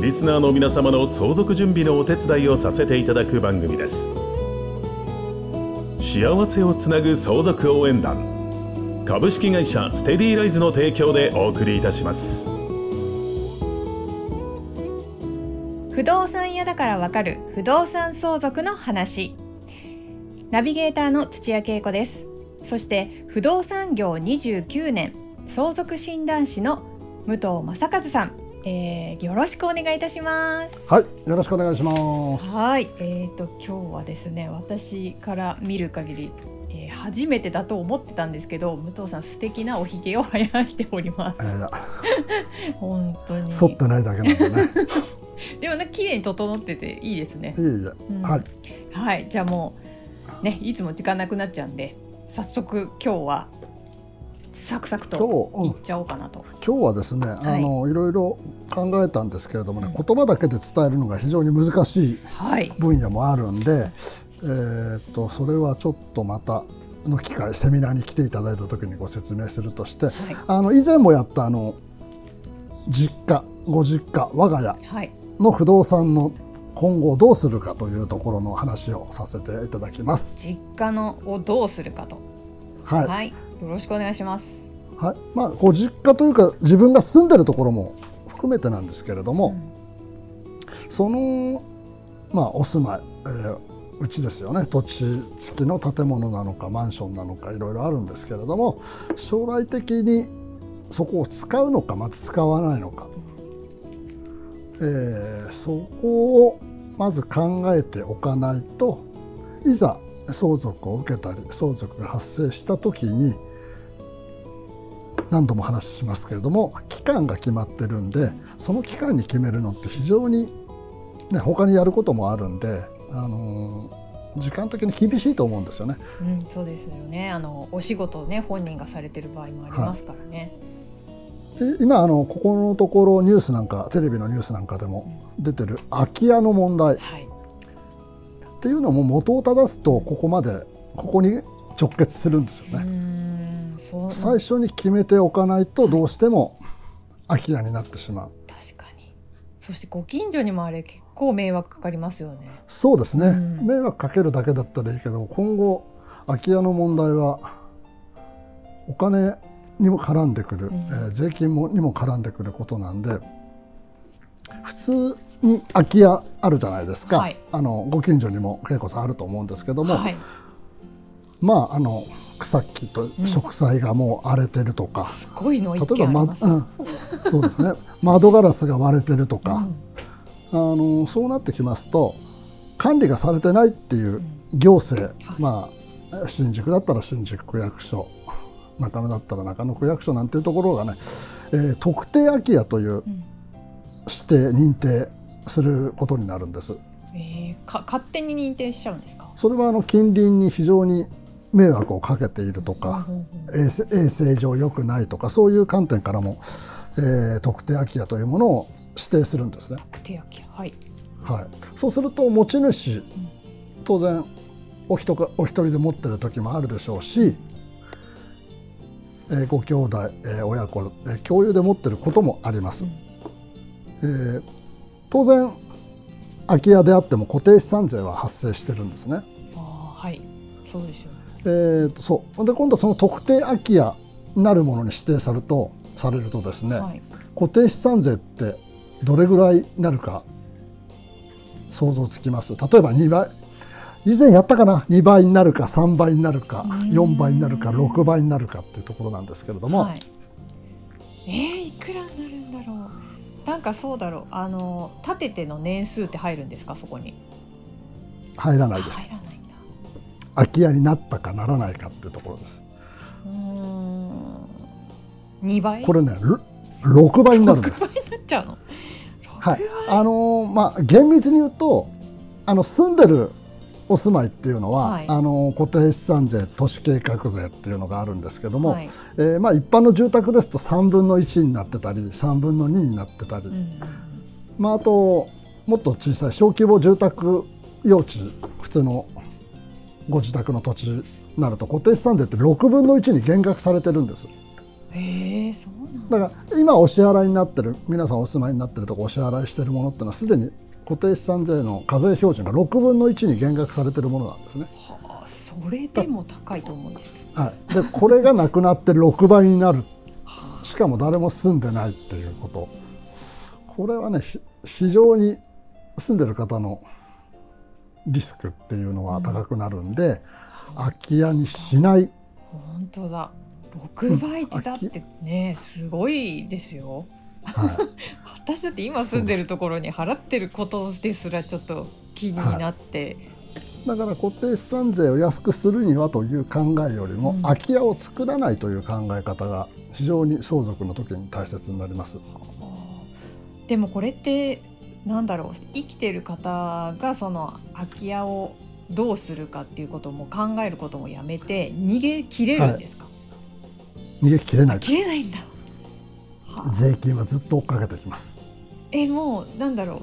リスナーの皆様の相続準備のお手伝いをさせていただく番組です。幸せをつなぐ相続応援団。株式会社ステディライズの提供でお送りいたします。不動産屋だからわかる不動産相続の話。ナビゲーターの土屋恵子です。そして不動産業29年相続診断士の武藤正和さん、えー、よろしくお願いいたします。はい、よろしくお願いします。はい、えーと今日はですね私から見る限り、えー初めてだと思ってたんですけど武藤さん素敵なおひげを生やしております。えー、本当に。剃ってないだけなんでね。でもね綺麗に整ってていいですね。いえいえ、うん。はい、はいじゃあもうねいつも時間なくなっちゃうんで早速今日はサクサクといっちゃおうかなと、今日はですね、あのいろいろ考えたんですけれどもね、言葉だけで伝えるのが非常に難しいはい。分野もあるんで、えーっとそれはちょっとまたの機会セミナーに来ていただいた時にご説明するとして、あの以前もやったあの実家ご実家我が家はい。の不動産の今後どうするかというところの話をさせていただきます。実家のをどうするかと。はい、はい、よろしくお願いします。はい、まあご実家というか自分が住んでるところも含めてなんですけれども、そのまあお住まい、えーうちですよね。土地付きの建物なのかマンションなのかいろいろあるんですけれども将来的にそこを使うのかまず使わないのか、えーそこをまず考えておかないといざ相続を受けたり相続が発生した時に何度も話しますけれども期間が決まってるんでその期間に決めるのって非常に、ね、他にやることもあるんで、あのー時間的に厳しいと思うんですよね。うんそうですよね。あのお仕事をね本人がされてる場合もありますからね、で今あのここのところニュースなんかテレビのニュースなんかでも出てる空き家の問題。っはい。ていうのも元を正すとここまでここに直結するんですよね。最初に決めておかないとどうしても空き家になってしまう。確かに。そしてご近所にもあれ結構迷惑かかりますよね。そうですね、うん。迷惑かけるだけだったらいいけど今後空き家の問題はお金にも絡んでくる、うん。えー税金もにも絡んでくることなんで普通に空き家あるじゃないですか、はい。あのご近所にも恵子さんあると思うんですけども、はい。まああの草木と植栽がもう荒れてるとか、すごいの一例えば、まうん、そうですね。窓ガラスが割れてるとか、あのそうなってきますと管理がされてないっていう行政、まあ新宿だったら新宿区役所中野だったら中野区役所なんていうところがね、えー特定空き家という指定認定することになるんです。えー、か勝手に認定しちゃうんですか？それはあの近隣に非常に迷惑をかけているとか、うんうん衛生上良くないとかそういう観点からも、えー特定空き家というものを指定するんですね。手焼きはい。はい、そうすると持ち主当然お一かお一人で持ってる時もあるでしょうし、えーご兄弟、えー親子、えー共有で持ってることもあります。えー当然空き家であっても固定資産税は発生してるんですね。あーはい。そうですよねえーとそう。で今度その特定空き家なるものに指定されるとされるとですね、はい。固定資産税ってどれぐらいになるか想像つきます？例えば2倍。以前やったかな？2倍になるか3倍になるか4倍になるか6倍になるかっていうところなんですけれども、はい、えー、いくらになるんだろう？なんかそうだろう。あの建てての年数って入るんですか？そこに。入らないです。入らない空き家になったかならないかっていうところです。うーん。2倍？これねろ6倍になるんです。6倍になっちゃうの？はい。あのーまあ厳密に言うとあの住んでるお住まいっていうのは、はい。あの固定資産税都市計画税っていうのがあるんですけども、はい。えーまあ、一般の住宅ですと3分の1になってたり3分の2になってたり、うん。まあ、あともっと小さい小規模住宅用地普通のご自宅の土地になると固定資産税って6分の1に減額されてるんです。へえそうなんだ。だから今お支払いになってる皆さんお住まいになってるとこお支払いしてるものっていうのはすでに固定資産税の課税標準が6分の1に減額されてるものなんですね。はあそれでも高いと思うんですけど。はい、でこれがなくなって6倍になる。しかも誰も住んでないっていうこと。これはねひ非常に住んでる方のリスクっていうのは高くなるんで、空き家にしない。本当だ。6倍ってだってねすごいですよ。はい、私だって今住んでるところに払ってることですらちょっと気になって、だから固定資産税を安くするにはという考えよりも、うん。空き家を作らないという考え方が非常に相続の時に大切になります。でもこれってなんだろう生きてる方がその空き家をどうするかっていうことも考えることもやめて逃げ切れるんですか、逃げ切れない切れないんだ。はあ。税金はずっと追っかけてきます。えもうなんだろ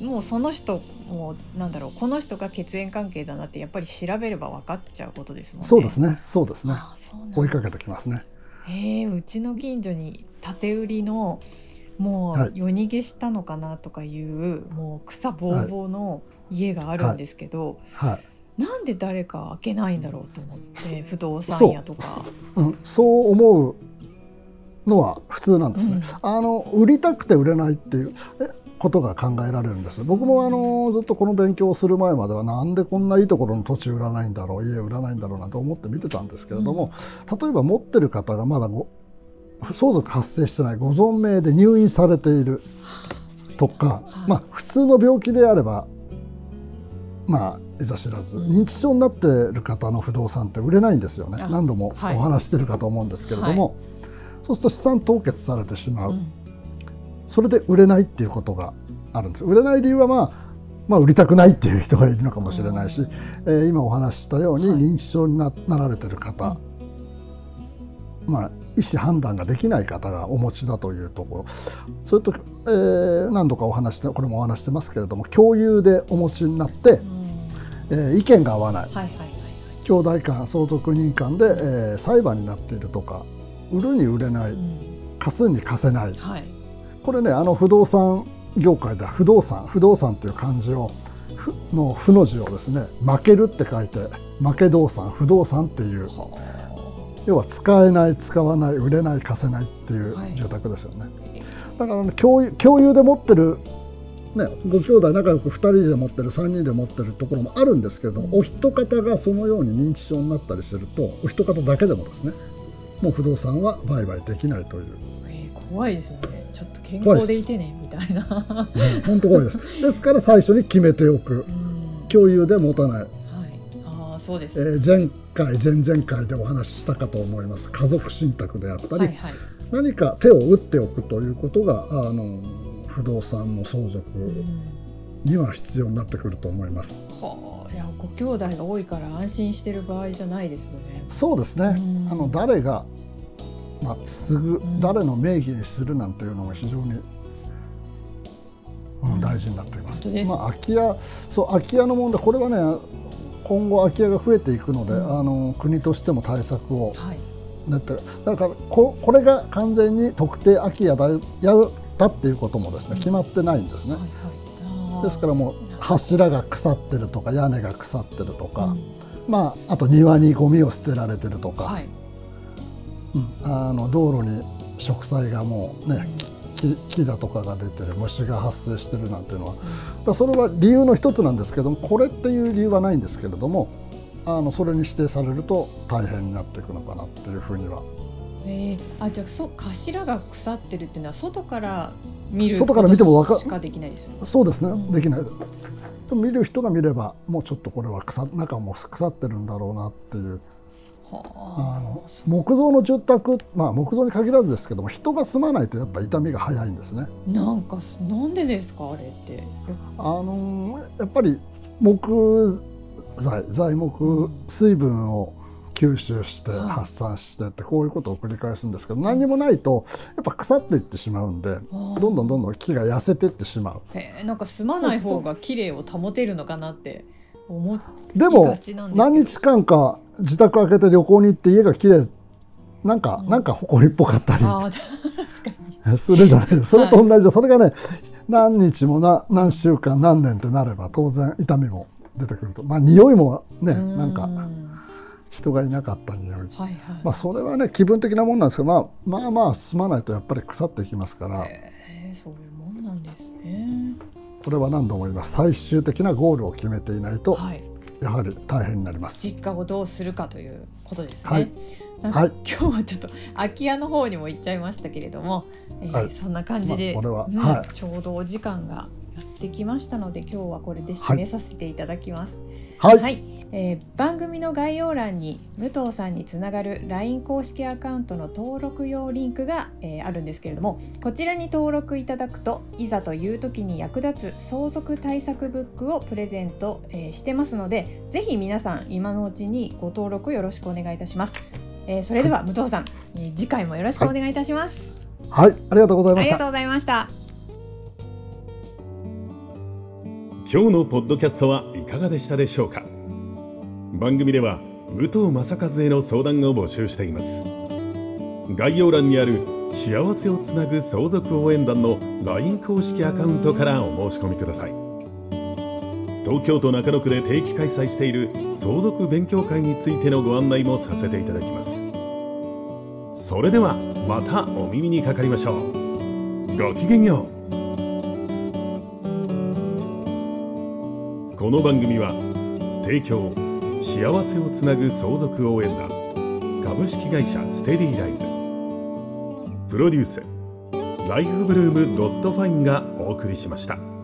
う。もうその人もうなんだろう。この人が血縁関係だなってやっぱり調べれば分かっちゃうことですもんね。そうですね、そうですね。追いかけてきますね。へえうちの近所に建売りのもはい。う夜逃げしたのかなとかいう、もう草ぼうぼうの家があるんですけど、はい。なんで誰か開けないんだろうと思って不動そう産屋とか。う。ん、そう思うのは普通なんですね、うん。あの売りたくて売れないっていうえことが考えられるんです。僕もあのずっとこの勉強をする前まではなんでこんないいところの土地売らないんだろう家売らないんだろうなと思って見てたんですけれども、例えば持ってる方がまだご相続発生してないご存命で入院されているとか、はい。まあ普通の病気であればまあいざ知らず認知症になってる方の不動産って売れないんですよね。あ何度もおはい。話ししてるかと思うんですけれども、そうすると資産凍結されてしまう、うん。それで売れないっていうことがあるんです。売れない理由はまあまあ、売りたくないっていう人がいるのかもしれないし、えー今お話ししたようにはい。認知症にななられてる方、まあ、意思判断ができない方がお持ちだというところ。それと、えー何度かお話してこれもお話してますけれども共有でお持ちになって、うん。えー意見が合わない。はいはいはい兄弟間相続人間で、えー裁判になっているとか売るに売れないうん。貸すに貸せない。はい。これねあの不動産業界では不動産不動産っていう漢字をふの負の字をですね負けるって書いて負け動産不動産っていう要は使えない使わない売れない貸せないっていうはい。住宅ですよね、だから共有共有で持ってるね、ご兄弟仲良く2人で持ってる3人で持ってるところもあるんですけれども、お一方がそのように認知症になったりするとお一方だけでもですねもう不動産は売買できないという。えー怖いですね。ちょっと健康でいてねみたいな。本当怖いです。ですから最初に決めておく。うん。共有で持たない、そうです。えー前回前々回でお話ししたかと思います。家族信託であったり、はいはい。何か手を打っておくということがあの不動産の相続には必要になってくると思います。はあいやご兄弟が多いから安心してる場合じゃないですよね。そうですね。うん。あの誰が、まあ、継ぐん。誰の名義にするなんていうのも非常に、うん、大事になっています。まあ、空き家そう空き家の問題これはね今後空き家が増えていくので、あの国としても対策を。はい。だってだからここれが完全に特定空き家だやだっていうこともですね決まってないんですね。はい。はい。ですからもう柱が腐ってるとか屋根が腐ってるとか、うん。まああと庭にゴミを捨てられてるとか、はい。うん。あの道路に植栽がもうね木木だとかが出てる虫が発生してるなんていうのは、それは理由の一つなんですけどもこれっていう理由はないんですけれどもあのそれに指定されると大変になっていくのかなっていうふうには。えー、あじゃあそ頭が腐ってるっていうのは外から見る外から見てもわかできないですよね。そうですね、うん。できない。でも見る人が見ればもうちょっとこれは腐中も腐ってるんだろうなっていうあの木造の住宅、まあ、木造に限らずですけども人が住まないとやっぱ傷みが早いんですね。なんかなんでですかあれってあのやっぱり木材材木水分を吸収して発散してってこういうことを繰り返すんですけど何にもないとやっぱ腐っていってしまうんでどんどんどんどん木が痩せていってしまう。えー、なんか住まない方が綺麗を保てるのかなってでも何日間か自宅開けて旅行に行って家が綺麗。なんか、うん、なんか埃っぽかったりするじゃないですか。それと同じで、はい、それがね何日もな何週間何年ってなれば当然痛みも出てくると。まあ匂いもねなんか人がいなかった匂い、はいはい、まあそれはね気分的なもんなんですけど、まあ、まあまあ住まないとやっぱり腐っていきますから、えー、そういうもんなんですねこれは何度も言います？最終的なゴールを決めていないと、はい、やはり大変になります。実家をどうするかということですね。はい。はい、今日はちょっと空き家の方にも行っちゃいましたけれども、えー、はい、そんな感じで、まあうんはい、ちょうどお時間がやってきましたので今日はこれで締めさせていただきます。はい、はいえー、番組の概要欄に武藤さんにつながる LINE 公式アカウントの登録用リンクが、えー、あるんですけれどもこちらに登録いただくといざという時に役立つ相続対策ブックをプレゼント、えー、してますのでぜひ皆さん今のうちにご登録よろしくお願いいたします、えー、それでは武藤さん、えー、次回もよろしくお願いいたします、はい、はい、ありがとうございました。ありがとうございました。今日のポッドキャストはいかがでしたでしょうか？番組では武藤正和への相談を募集しています。概要欄にある幸せをつなぐ相続応援団の LINE 公式アカウントからお申し込みください。東京都中野区で定期開催している相続勉強会についてのご案内もさせていただきます。それではまたお耳にかかりましょう。ごきげんよう。この番組は提供幸せをつなぐ相続応援団。株式会社ステディライズ。プロデュース。ライフブルームドットファインがお送りしました。